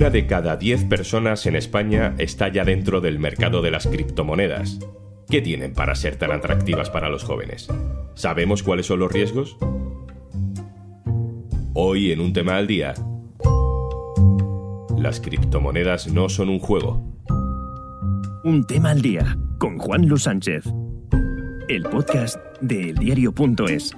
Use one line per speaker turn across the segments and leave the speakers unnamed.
Una de cada 10 personas en España está ya dentro del mercado de las criptomonedas. ¿Qué tienen para ser tan atractivas para los jóvenes? ¿Sabemos cuáles son los riesgos? Hoy en un tema al día, las criptomonedas no son un juego.
Un tema al día con Juan Luis Sánchez. El podcast de eldiario.es.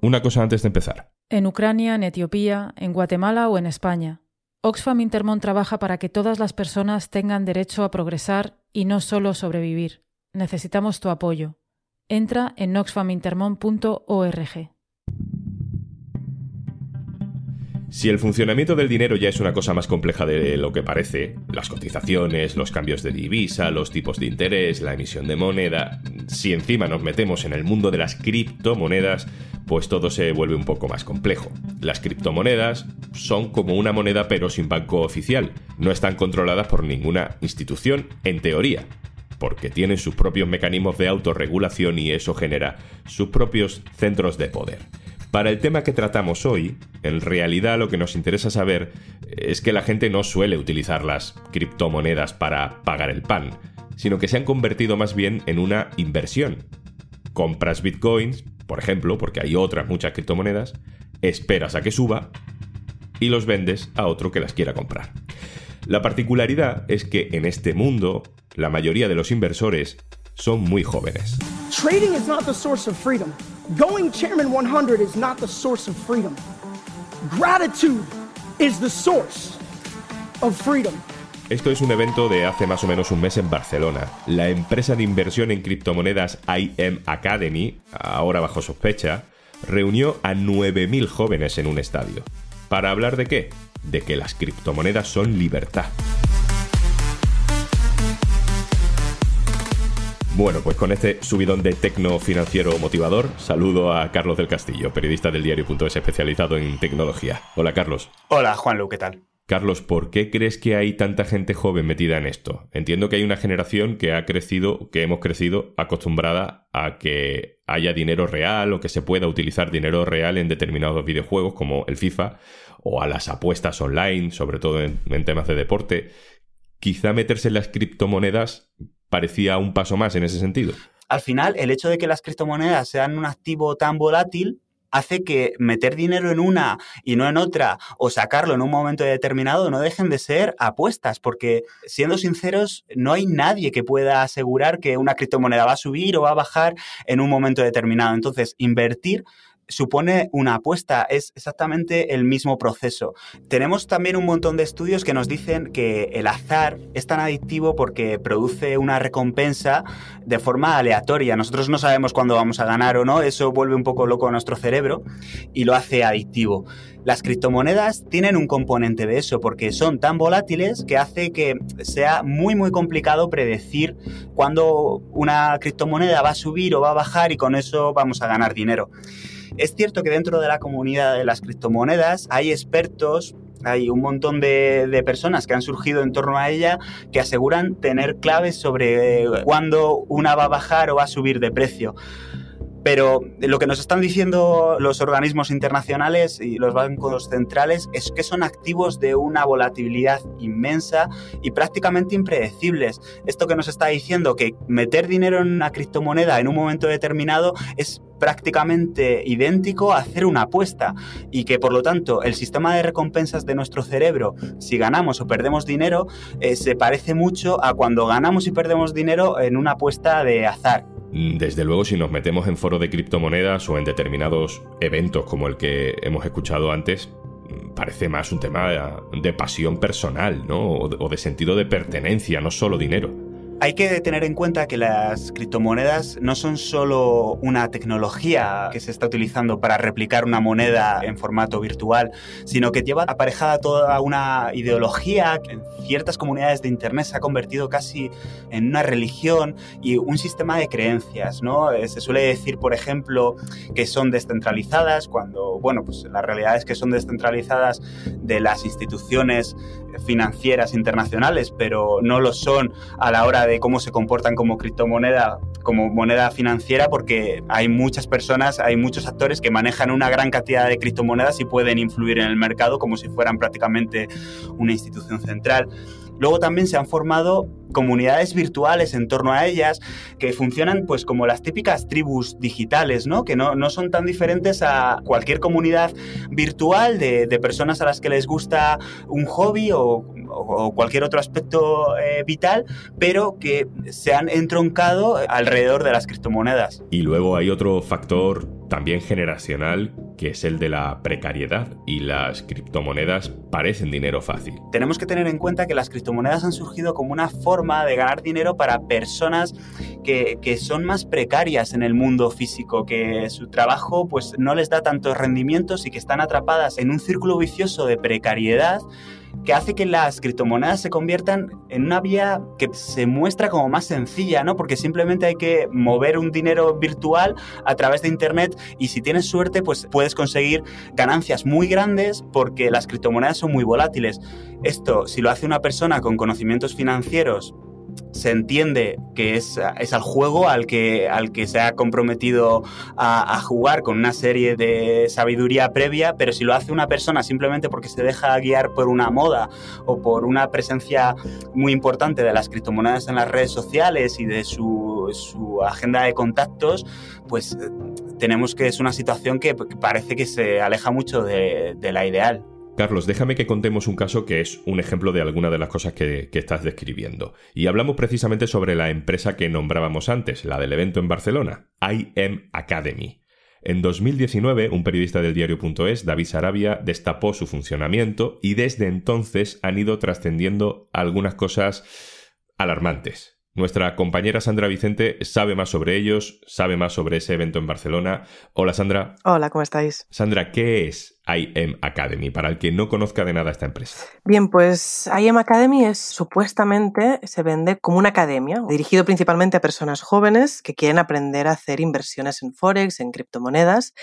Una cosa antes de empezar.
En Ucrania, en Etiopía, en Guatemala o en España. Oxfam Intermón trabaja para que todas las personas tengan derecho a progresar y no solo sobrevivir. Necesitamos tu apoyo. Entra en oxfamintermon.org.
Si el funcionamiento del dinero ya es una cosa más compleja de lo que parece, las cotizaciones, los cambios de divisa, los tipos de interés, la emisión de moneda, si encima nos metemos en el mundo de las criptomonedas, pues todo se vuelve un poco más complejo. Las criptomonedas son como una moneda pero sin banco oficial, no están controladas por ninguna institución, en teoría, porque tienen sus propios mecanismos de autorregulación y eso genera sus propios centros de poder. Para el tema que tratamos hoy, en realidad lo que nos interesa saber es que la gente no suele utilizar las criptomonedas para pagar el pan, sino que se han convertido más bien en una inversión. Compras bitcoins, por ejemplo, porque hay otras muchas criptomonedas, esperas a que suba y los vendes a otro que las quiera comprar. La particularidad es que en este mundo, la mayoría de los inversores son muy jóvenes.
Trading is not the source of freedom. Going Chairman 100 is not the source of freedom. Gratitude is the source of freedom.
Esto es un evento de hace más o menos un mes en Barcelona. La empresa de inversión en criptomonedas IM Academy, ahora bajo sospecha, reunió a 9.000 jóvenes en un estadio. ¿Para hablar de qué? De que las criptomonedas son libertad. Bueno, pues con este subidón de tecno financiero motivador, saludo a Carlos del Castillo, periodista del diario.es especializado en tecnología. Hola, Carlos.
Hola, Juanlu, ¿qué tal?
Carlos, ¿por qué crees que hay tanta gente joven metida en esto? Entiendo que hay una generación que ha crecido, que hemos crecido acostumbrada a que haya dinero real o que se pueda utilizar dinero real en determinados videojuegos como el FIFA o a las apuestas online, sobre todo en, en temas de deporte. Quizá meterse en las criptomonedas parecía un paso más en ese sentido.
Al final, el hecho de que las criptomonedas sean un activo tan volátil hace que meter dinero en una y no en otra o sacarlo en un momento determinado no dejen de ser apuestas, porque siendo sinceros, no hay nadie que pueda asegurar que una criptomoneda va a subir o va a bajar en un momento determinado. Entonces, invertir supone una apuesta, es exactamente el mismo proceso. Tenemos también un montón de estudios que nos dicen que el azar es tan adictivo porque produce una recompensa de forma aleatoria. Nosotros no sabemos cuándo vamos a ganar o no, eso vuelve un poco loco a nuestro cerebro y lo hace adictivo. Las criptomonedas tienen un componente de eso porque son tan volátiles que hace que sea muy muy complicado predecir cuándo una criptomoneda va a subir o va a bajar y con eso vamos a ganar dinero. Es cierto que dentro de la comunidad de las criptomonedas hay expertos hay un montón de, personas que han surgido en torno a ella que aseguran tener claves sobre cuándo una va a bajar o va a subir de precio. Pero lo que nos están diciendo los organismos internacionales y los bancos centrales es que son activos de una volatilidad inmensa y prácticamente impredecibles. Esto que nos está diciendo que meter dinero en una criptomoneda en un momento determinado es prácticamente idéntico a hacer una apuesta y que por lo tanto el sistema de recompensas de nuestro cerebro, si ganamos o perdemos dinero, eh, se parece mucho a cuando ganamos y perdemos dinero en una apuesta de azar.
Desde luego, si nos metemos en foros de criptomonedas o en determinados eventos como el que hemos escuchado antes, parece más un tema de, pasión personal, ¿no? o de sentido de pertenencia, no solo dinero.
Hay que tener en cuenta que las criptomonedas no son solo una tecnología que se está utilizando para replicar una moneda en formato virtual, sino que lleva aparejada toda una ideología que en ciertas comunidades de Internet se ha convertido casi en una religión y un sistema de creencias. ¿no? Eh, se suele decir, por ejemplo, que son descentralizadas, cuando, bueno, pues la realidad es que son descentralizadas de las instituciones financieras internacionales, pero no lo son a la hora de cómo se comportan como criptomoneda, como moneda financiera, porque hay muchas personas, hay muchos actores que manejan una gran cantidad de criptomonedas y pueden influir en el mercado como si fueran prácticamente una institución central. Luego también se han formado comunidades virtuales en torno a ellas que funcionan pues como las típicas tribus digitales, ¿no? Que no, no son tan diferentes a cualquier comunidad virtual de, de, personas a las que les gusta un hobby o, o cualquier otro aspecto eh, vital, pero que se han entroncado alrededor de las criptomonedas.
Y luego hay otro factor también generacional, que es el de la precariedad, y las criptomonedas parecen dinero fácil.
Tenemos que tener en cuenta que las criptomonedas han surgido como una forma de ganar dinero para personas que, que son más precarias en el mundo físico, que su trabajo pues, no les da tantos rendimientos y que están atrapadas en un círculo vicioso de precariedad que hace que las criptomonedas se conviertan en una vía que se muestra como más sencilla, ¿no? Porque simplemente hay que mover un dinero virtual a través de Internet y si tienes suerte, pues puedes conseguir ganancias muy grandes porque las criptomonedas son muy volátiles. Esto, si lo hace una persona con conocimientos financieros, se entiende que es, es, al juego al que, al que se ha comprometido a, jugar con una serie de sabiduría previa, pero si lo hace una persona simplemente porque se deja guiar por una moda o por una presencia muy importante de las criptomonedas en las redes sociales y de su, su agenda de contactos, pues tenemos que es una situación que parece que se aleja mucho de la ideal.
Carlos, déjame que contemos un caso que es un ejemplo de alguna de las cosas que, que, estás describiendo. Y hablamos precisamente sobre la empresa que nombrábamos antes, la del evento en Barcelona, IM Academy. En 2019, un periodista del diario.es, David Sarabia, destapó su funcionamiento y desde entonces han ido trascendiendo algunas cosas alarmantes. Nuestra compañera Sandra Vicente sabe más sobre ellos, sabe más sobre ese evento en Barcelona. Hola Sandra.
Hola, ¿cómo estáis?
Sandra, ¿qué es IM Academy, para el que no conozca de nada esta empresa?
Bien, pues IM Academy es supuestamente se vende como una academia, dirigido principalmente a personas jóvenes que quieren aprender a hacer inversiones en Forex, en criptomonedas,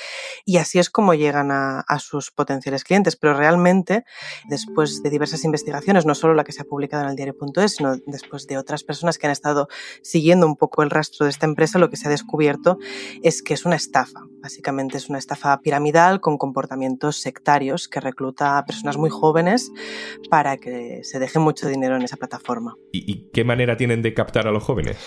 y así es como llegan a, a sus potenciales clientes. Pero realmente, después de diversas investigaciones, no solo la que se ha publicado en el diario.es, sino después de otras personas que han estado siguiendo un poco el rastro de esta empresa, lo que se ha descubierto es que es una estafa. Básicamente es una estafa piramidal con comportamientos sectarios que recluta a personas muy jóvenes para que se deje mucho dinero en esa plataforma.
¿Y, y qué manera tienen de captar a los jóvenes?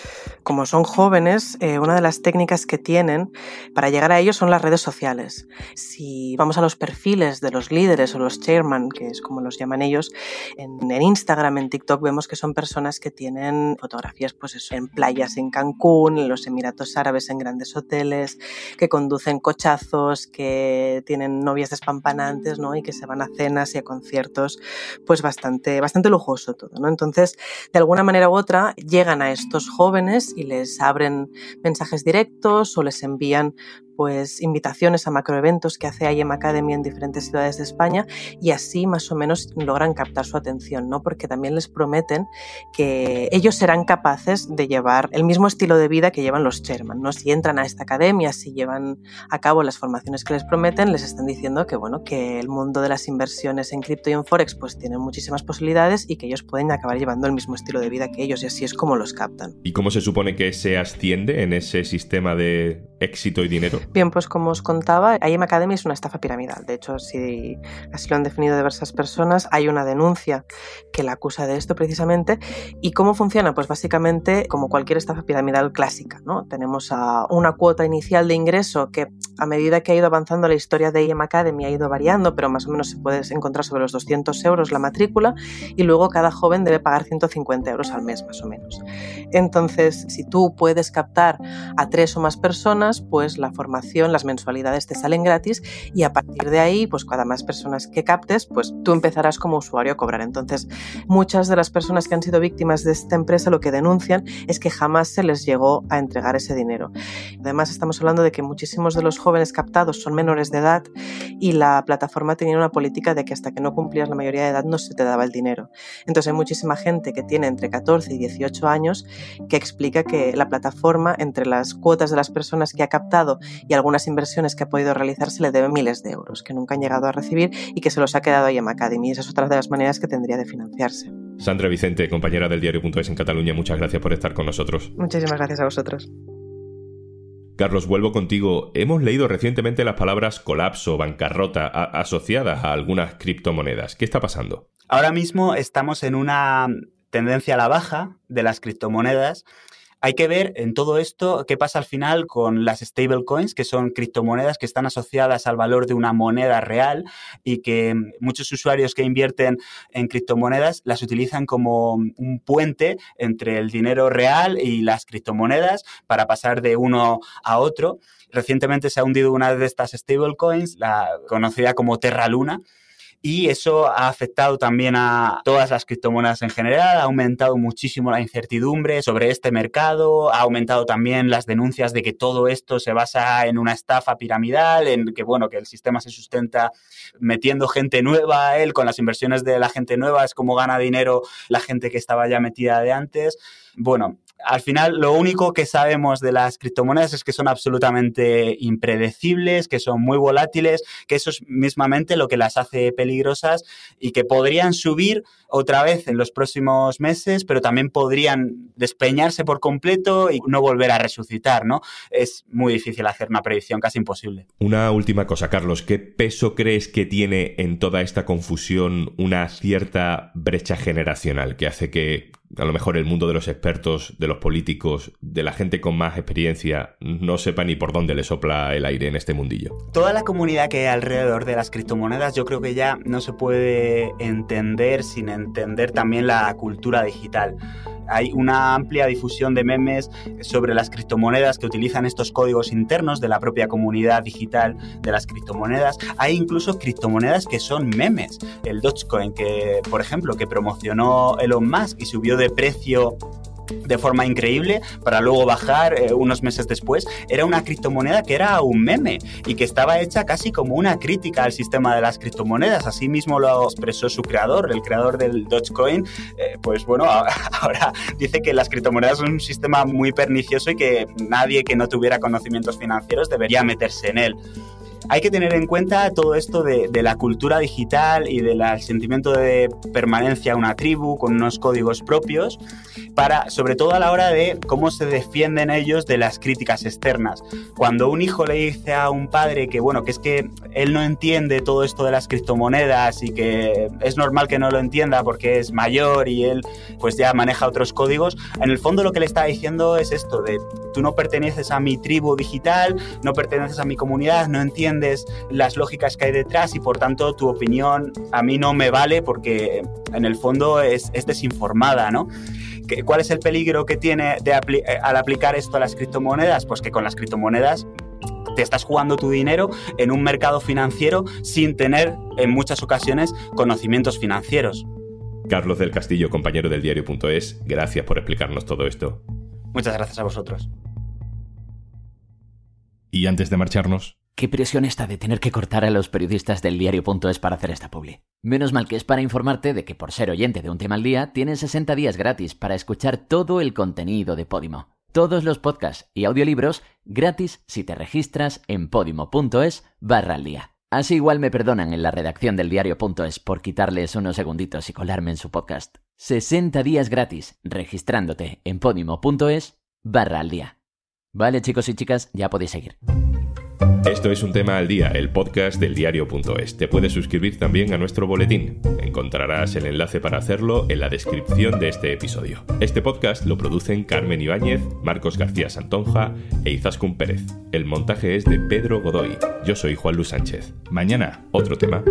Como son jóvenes, eh, una de las técnicas que tienen para llegar a ellos son las redes sociales. Si vamos a los perfiles de los líderes o los chairman, que es como los llaman ellos, en, en Instagram, en TikTok, vemos que son personas que tienen fotografías pues eso, en playas en Cancún, en los Emiratos Árabes, en grandes hoteles, que conducen cochazos, que tienen novias despampanantes, ¿no? Y que se van a cenas y a conciertos, pues bastante, bastante lujoso todo, ¿no? Entonces, de alguna manera u otra, llegan a estos jóvenes y les abren mensajes directos o les envían pues invitaciones a macroeventos que hace IM Academy en diferentes ciudades de España y así más o menos logran captar su atención, ¿no? Porque también les prometen que ellos serán capaces de llevar el mismo estilo de vida que llevan los chairman, ¿no? Si entran a esta academia, si llevan a cabo las formaciones que les prometen, les están diciendo que bueno, que el mundo de las inversiones en cripto y en forex pues tiene muchísimas posibilidades y que ellos pueden acabar llevando el mismo estilo de vida que ellos y así es como los captan.
¿Y cómo se supone que se asciende en ese sistema de éxito y dinero?
Bien, pues como os contaba, IM Academy es una estafa piramidal. De hecho, si así lo han definido diversas personas, hay una denuncia que la acusa de esto precisamente. ¿Y cómo funciona? Pues básicamente como cualquier estafa piramidal clásica. ¿no? Tenemos a una cuota inicial de ingreso que a medida que ha ido avanzando la historia de IM Academy ha ido variando, pero más o menos se puede encontrar sobre los 200 euros la matrícula y luego cada joven debe pagar 150 euros al mes más o menos. Entonces, si tú puedes captar a tres o más personas, pues la formación, las mensualidades te salen gratis y a partir de ahí, pues cada más personas que captes, pues tú empezarás como usuario a cobrar. Entonces, muchas de las personas que han sido víctimas de esta empresa lo que denuncian es que jamás se les llegó a entregar ese dinero. Además, estamos hablando de que muchísimos de los jóvenes captados son menores de edad y la plataforma tenía una política de que hasta que no cumplías la mayoría de edad no se te daba el dinero. Entonces, hay muchísima gente que tiene entre 14 y 18 años que explica que la plataforma, entre las cuotas de las personas que ha captado y algunas inversiones que ha podido realizar, se le debe miles de euros que nunca han llegado a recibir y que se los ha quedado ahí en Academy. Esa es otra de las maneras que tendría de financiarse.
Sandra Vicente, compañera del diario.es en Cataluña, muchas gracias por estar con nosotros.
Muchísimas gracias a vosotros.
Carlos, vuelvo contigo. Hemos leído recientemente las palabras colapso, bancarrota, asociadas a algunas criptomonedas. ¿Qué está pasando?
Ahora mismo estamos en una tendencia a la baja de las criptomonedas hay que ver en todo esto qué pasa al final con las stablecoins, que son criptomonedas que están asociadas al valor de una moneda real y que muchos usuarios que invierten en criptomonedas las utilizan como un puente entre el dinero real y las criptomonedas para pasar de uno a otro. Recientemente se ha hundido una de estas stablecoins, la conocida como Terra Luna, y eso ha afectado también a todas las criptomonedas en general, ha aumentado muchísimo la incertidumbre sobre este mercado, ha aumentado también las denuncias de que todo esto se basa en una estafa piramidal, en que bueno, que el sistema se sustenta metiendo gente nueva a él, con las inversiones de la gente nueva, es como gana dinero la gente que estaba ya metida de antes. Bueno, al final lo único que sabemos de las criptomonedas es que son absolutamente impredecibles, que son muy volátiles, que eso es mismamente lo que las hace peligrosas y que podrían subir otra vez en los próximos meses, pero también podrían despeñarse por completo y no volver a resucitar, ¿no? Es muy difícil hacer una predicción, casi imposible.
Una última cosa, Carlos, ¿qué peso crees que tiene en toda esta confusión una cierta brecha generacional que hace que a lo mejor el mundo de los expertos, de los políticos, de la gente con más experiencia, no sepa ni por dónde le sopla el aire en este mundillo.
Toda la comunidad que hay alrededor de las criptomonedas yo creo que ya no se puede entender sin entender también la cultura digital. Hay una amplia difusión de memes sobre las criptomonedas que utilizan estos códigos internos de la propia comunidad digital de las criptomonedas. Hay incluso criptomonedas que son memes. El Dogecoin, que, por ejemplo, que promocionó Elon Musk y subió de precio de forma increíble para luego bajar eh, unos meses después, era una criptomoneda que era un meme y que estaba hecha casi como una crítica al sistema de las criptomonedas. Así mismo lo expresó su creador, el creador del Dogecoin. Eh, pues bueno, ahora dice que las criptomonedas son un sistema muy pernicioso y que nadie que no tuviera conocimientos financieros debería meterse en él hay que tener en cuenta todo esto de, la cultura digital y del sentimiento de permanencia a una tribu con unos códigos propios, para, sobre todo a la hora de cómo se defienden ellos de las críticas externas. Cuando un hijo le dice a un padre que, bueno, que es que él no entiende todo esto de las criptomonedas y que es normal que no lo entienda porque es mayor y él pues ya maneja otros códigos, en el fondo lo que le está diciendo es esto de tú no perteneces a mi tribu digital, no perteneces a mi comunidad, no entiendes las lógicas que hay detrás y por tanto tu opinión a mí no me vale porque en el fondo es, desinformada, ¿no? ¿Cuál es el peligro que tiene de eh, al aplicar esto a las criptomonedas? Pues que con las criptomonedas te estás jugando tu dinero en un mercado financiero sin tener en muchas ocasiones conocimientos financieros.
Carlos del Castillo, compañero del diario.es, gracias por explicarnos todo esto.
Muchas gracias a vosotros.
Y antes de marcharnos,
Qué presión está de tener que cortar a los periodistas del diario.es para hacer esta publi. Menos mal que es para informarte de que por ser oyente de un tema al día, tienes 60 días gratis para escuchar todo el contenido de Podimo. Todos los podcasts y audiolibros gratis si te registras en podimo.es barra al día. Así igual me perdonan en la redacción del diario.es por quitarles unos segunditos y colarme en su podcast. 60 días gratis registrándote en podimo.es barra al día. Vale chicos y chicas, ya podéis seguir.
Esto es un tema al día, el podcast del diario.es. Te puedes suscribir también a nuestro boletín. Encontrarás el enlace para hacerlo en la descripción de este episodio. Este podcast lo producen Carmen Ibáñez, Marcos García Santonja e Izaskun Pérez. El montaje es de Pedro Godoy. Yo soy Juan Luis Sánchez. Mañana, otro tema.